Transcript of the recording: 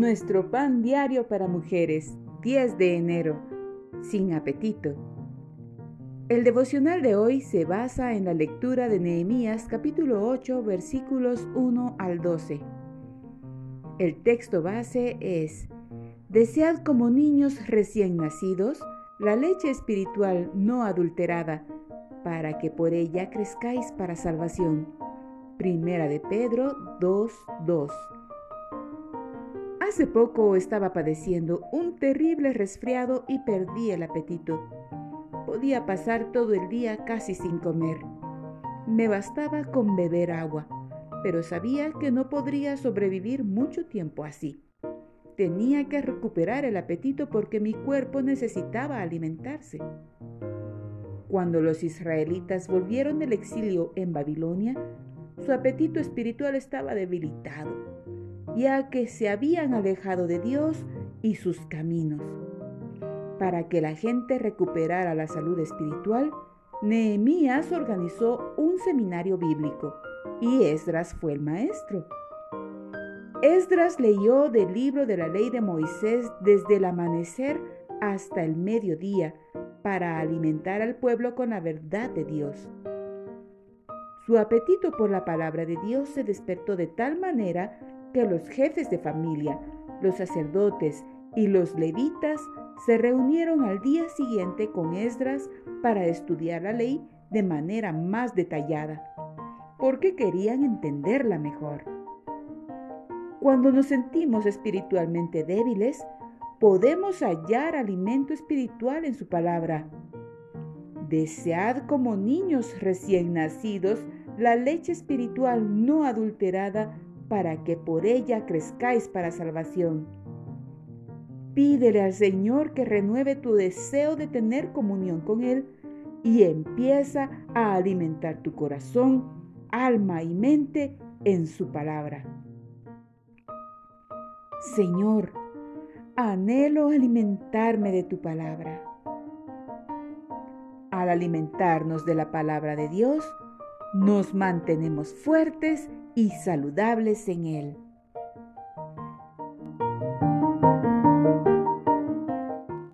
Nuestro pan diario para mujeres, 10 de enero, sin apetito. El devocional de hoy se basa en la lectura de Nehemías capítulo 8 versículos 1 al 12. El texto base es, Desead como niños recién nacidos la leche espiritual no adulterada, para que por ella crezcáis para salvación. Primera de Pedro 2.2 Hace poco estaba padeciendo un terrible resfriado y perdí el apetito. Podía pasar todo el día casi sin comer. Me bastaba con beber agua, pero sabía que no podría sobrevivir mucho tiempo así. Tenía que recuperar el apetito porque mi cuerpo necesitaba alimentarse. Cuando los israelitas volvieron del exilio en Babilonia, su apetito espiritual estaba debilitado ya que se habían alejado de Dios y sus caminos. Para que la gente recuperara la salud espiritual, Nehemías organizó un seminario bíblico y Esdras fue el maestro. Esdras leyó del libro de la ley de Moisés desde el amanecer hasta el mediodía para alimentar al pueblo con la verdad de Dios. Su apetito por la palabra de Dios se despertó de tal manera que los jefes de familia, los sacerdotes y los levitas se reunieron al día siguiente con Esdras para estudiar la ley de manera más detallada, porque querían entenderla mejor. Cuando nos sentimos espiritualmente débiles, podemos hallar alimento espiritual en su palabra. Desead como niños recién nacidos la leche espiritual no adulterada para que por ella crezcáis para salvación. Pídele al Señor que renueve tu deseo de tener comunión con Él y empieza a alimentar tu corazón, alma y mente en su palabra. Señor, anhelo alimentarme de tu palabra. Al alimentarnos de la palabra de Dios, nos mantenemos fuertes y saludables en Él.